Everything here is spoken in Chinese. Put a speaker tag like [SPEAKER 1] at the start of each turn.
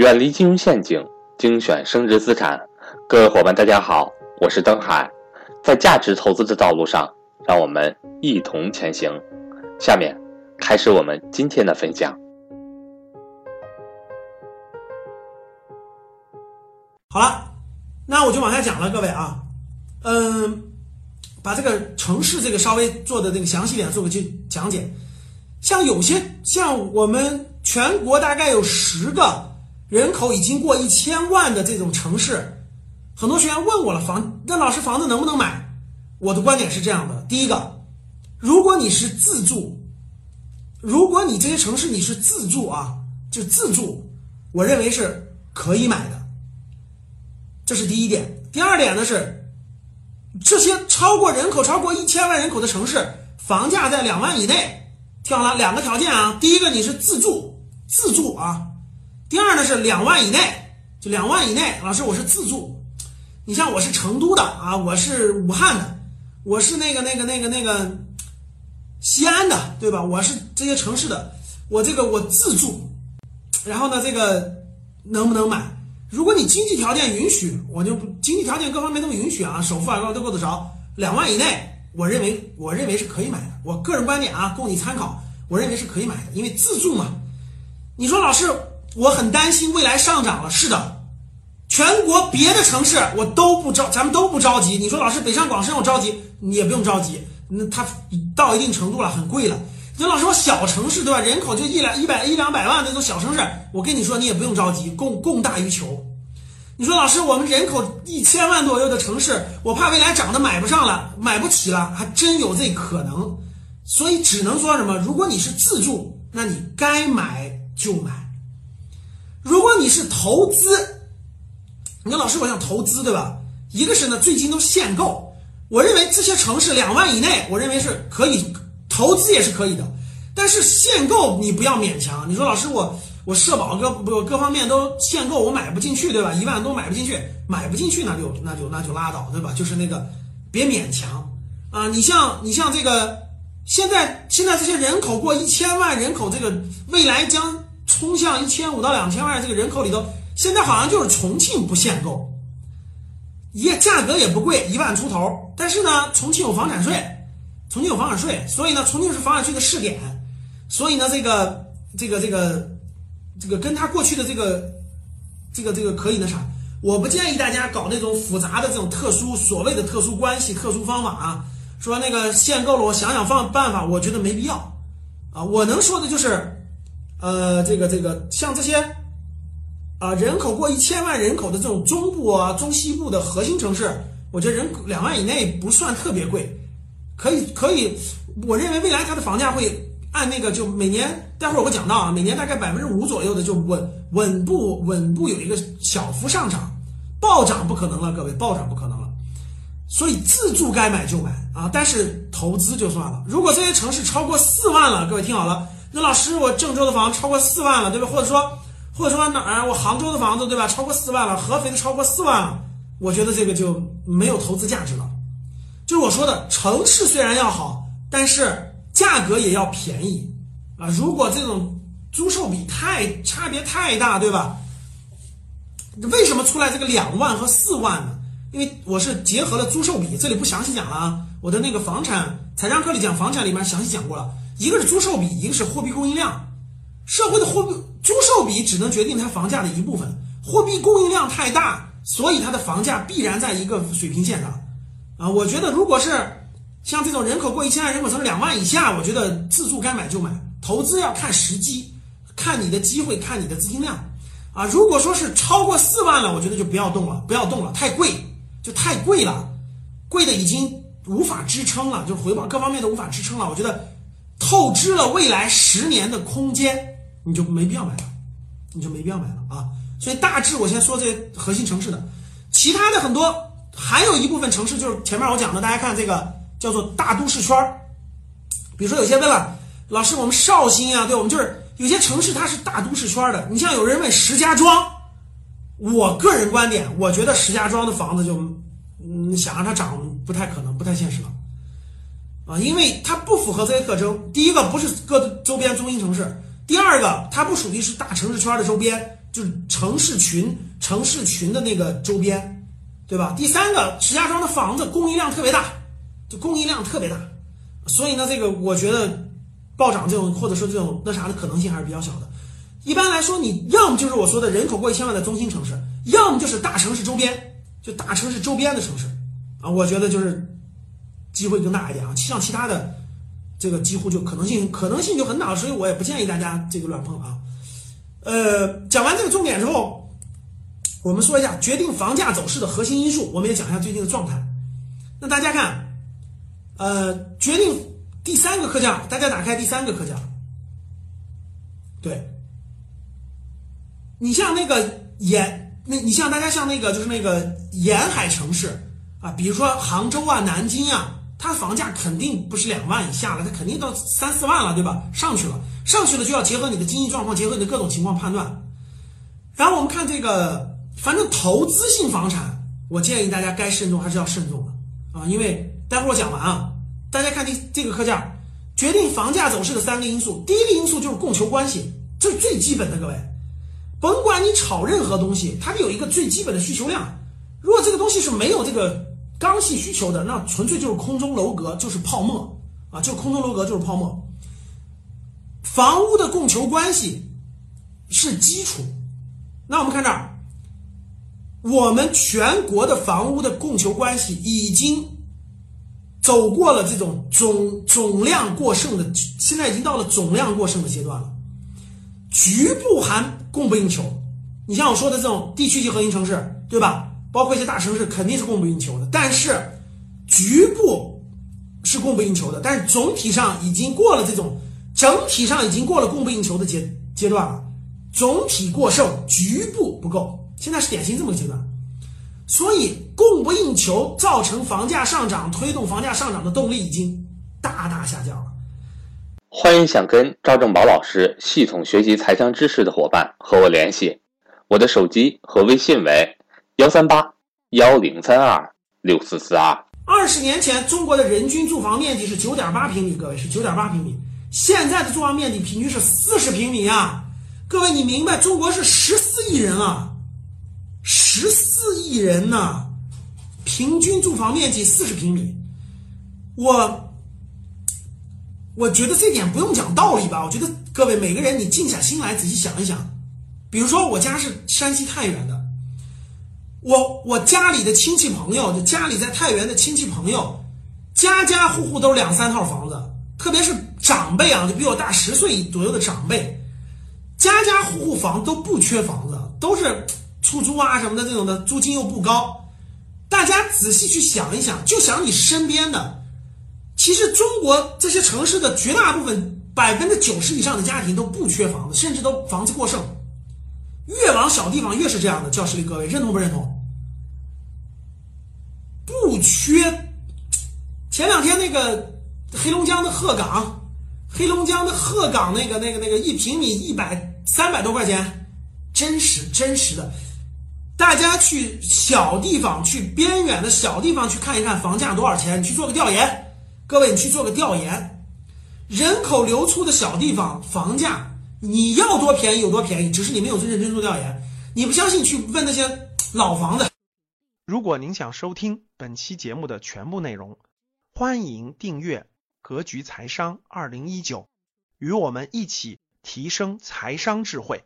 [SPEAKER 1] 远离金融陷阱，精选升值资产。各位伙伴，大家好，我是登海，在价值投资的道路上，让我们一同前行。下面开始我们今天的分享。
[SPEAKER 2] 好了，那我就往下讲了，各位啊，嗯，把这个城市这个稍微做的这个详细点，做个去讲解。像有些像我们全国大概有十个。人口已经过一千万的这种城市，很多学员问我了，房那老师房子能不能买？我的观点是这样的：第一个，如果你是自住，如果你这些城市你是自住啊，就自住，我认为是可以买的。这是第一点。第二点呢是，这些超过人口超过一千万人口的城市，房价在两万以内，听好了，两个条件啊，第一个你是自住，自住啊。第二呢是两万以内，就两万以内。老师，我是自住，你像我是成都的啊，我是武汉的，我是那个那个那个那个西安的，对吧？我是这些城市的，我这个我自住，然后呢，这个能不能买？如果你经济条件允许，我就经济条件各方面都允许啊，首付啊都够得着，两万以内，我认为我认为是可以买的。我个人观点啊，供你参考，我认为是可以买的，因为自住嘛。你说老师？我很担心未来上涨了。是的，全国别的城市我都不着，咱们都不着急。你说老师北上广深我着急，你也不用着急。那它到一定程度了，很贵了。你说老师我小城市对吧？人口就一两一百一两百万那种小城市，我跟你说你也不用着急，供供大于求。你说老师我们人口一千万左右的城市，我怕未来涨得买不上了，买不起了，还真有这可能。所以只能说什么？如果你是自住，那你该买就买。如果你是投资，你说老师我想投资对吧？一个是呢，最近都限购，我认为这些城市两万以内，我认为是可以投资也是可以的。但是限购你不要勉强。你说老师我我社保各不各方面都限购，我买不进去对吧？一万都买不进去，买不进去那就那就那就拉倒对吧？就是那个别勉强啊！你像你像这个现在现在这些人口过一千万人口，这个未来将。冲向一千五到两千万这个人口里头，现在好像就是重庆不限购，也价格也不贵，一万出头。但是呢，重庆有房产税，重庆有房产税，所以呢，重庆是房产税的试点，所以呢，这个这个这个这个跟他过去的这个这个这个可以那啥，我不建议大家搞那种复杂的这种特殊所谓的特殊关系、特殊方法啊，说那个限购了，我想想方办法，我觉得没必要啊。我能说的就是。呃，这个这个像这些，啊，人口过一千万人口的这种中部啊、中西部的核心城市，我觉得人口两万以内不算特别贵，可以可以，我认为未来它的房价会按那个就每年，待会儿我会讲到啊，每年大概百分之五左右的就稳稳步稳步有一个小幅上涨，暴涨不可能了，各位暴涨不可能了，所以自住该买就买啊，但是投资就算了，如果这些城市超过四万了，各位听好了。那老师，我郑州的房子超过四万了，对吧？或者说，或者说哪儿？我杭州的房子，对吧？超过四万了，合肥的超过四万了，我觉得这个就没有投资价值了。就是我说的，城市虽然要好，但是价格也要便宜啊。如果这种租售比太差别太大，对吧？为什么出来这个两万和四万呢？因为我是结合了租售比，这里不详细讲了啊。我的那个房产财商课里讲房产里面详细讲过了。一个是租售比，一个是货币供应量。社会的货币租售比只能决定它房价的一部分，货币供应量太大，所以它的房价必然在一个水平线上。啊，我觉得如果是像这种人口过一千万人口，从两万以下，我觉得自住该买就买，投资要看时机，看你的机会，看你的资金量。啊，如果说是超过四万了，我觉得就不要动了，不要动了，太贵，就太贵了，贵的已经无法支撑了，就是回报各方面都无法支撑了，我觉得。透支了未来十年的空间，你就没必要买了，你就没必要买了啊！所以大致我先说这核心城市的，其他的很多还有一部分城市就是前面我讲的，大家看这个叫做大都市圈儿。比如说有些问了，老师我们绍兴啊，对我们就是有些城市它是大都市圈的。你像有人问石家庄，我个人观点，我觉得石家庄的房子就嗯想让它涨不太可能，不太现实了。啊，因为它不符合这些特征。第一个不是各周边中心城市，第二个它不属于是大城市圈的周边，就是城市群、城市群的那个周边，对吧？第三个，石家庄的房子供应量特别大，就供应量特别大，所以呢，这个我觉得暴涨这种或者说这种那啥的可能性还是比较小的。一般来说，你要么就是我说的人口过一千万的中心城市，要么就是大城市周边，就大城市周边的城市啊，我觉得就是机会更大一点啊。像其他的这个几乎就可能性可能性就很大，所以我也不建议大家这个乱碰啊。呃，讲完这个重点之后，我们说一下决定房价走势的核心因素，我们也讲一下最近的状态。那大家看，呃，决定第三个课件，大家打开第三个课件，对。你像那个沿，那你像大家像那个就是那个沿海城市啊，比如说杭州啊、南京啊，它房价肯定不是两万以下了，它肯定到三四万了，对吧？上去了，上去了就要结合你的经济状况，结合你的各种情况判断。然后我们看这个，反正投资性房产，我建议大家该慎重还是要慎重的啊，因为待会儿我讲完啊，大家看这这个课件，决定房价走势的三个因素，第一个因素就是供求关系，这是最基本的，各位。甭管你炒任何东西，它有一个最基本的需求量。如果这个东西是没有这个刚性需求的，那纯粹就是空中楼阁，就是泡沫啊！就空中楼阁就是泡沫。房屋的供求关系是基础。那我们看这儿，我们全国的房屋的供求关系已经走过了这种总总量过剩的，现在已经到了总量过剩的阶段了。局部还供不应求，你像我说的这种地区级核心城市，对吧？包括一些大城市，肯定是供不应求的。但是局部是供不应求的，但是总体上已经过了这种，整体上已经过了供不应求的阶阶段了。总体过剩，局部不够，现在是典型这么个阶段。所以供不应求造成房价上涨，推动房价上涨的动力已经大大下降了。
[SPEAKER 1] 欢迎想跟赵正宝老师系统学习财商知识的伙伴和我联系，我的手机和微信为幺三八幺零三二六四四二。
[SPEAKER 2] 二十年前，中国的人均住房面积是九点八平米，各位是九点八平米。现在的住房面积平均是四十平米啊！各位，你明白中国是十四亿人啊，十四亿人呢，平均住房面积四十平米，我。我觉得这点不用讲道理吧？我觉得各位每个人，你静下心来仔细想一想。比如说，我家是山西太原的，我我家里的亲戚朋友，就家里在太原的亲戚朋友，家家户户都两三套房子，特别是长辈啊，就比我大十岁左右的长辈，家家户户房都不缺房子，都是出租啊什么的这种的，租金又不高。大家仔细去想一想，就想你身边的。其实中国这些城市的绝大部分百分之九十以上的家庭都不缺房子，甚至都房子过剩。越往小地方越是这样的。教室里各位认同不认同？不缺。前两天那个黑龙江的鹤岗，黑龙江的鹤岗那个那个那个一平米一百三百多块钱，真实真实的。大家去小地方，去边远的小地方去看一看房价多少钱，你去做个调研。各位，你去做个调研，人口流出的小地方房价，你要多便宜有多便宜，只是你没有去认真做调研。你不相信，去问那些老房子。
[SPEAKER 3] 如果您想收听本期节目的全部内容，欢迎订阅《格局财商二零一九》，与我们一起提升财商智慧。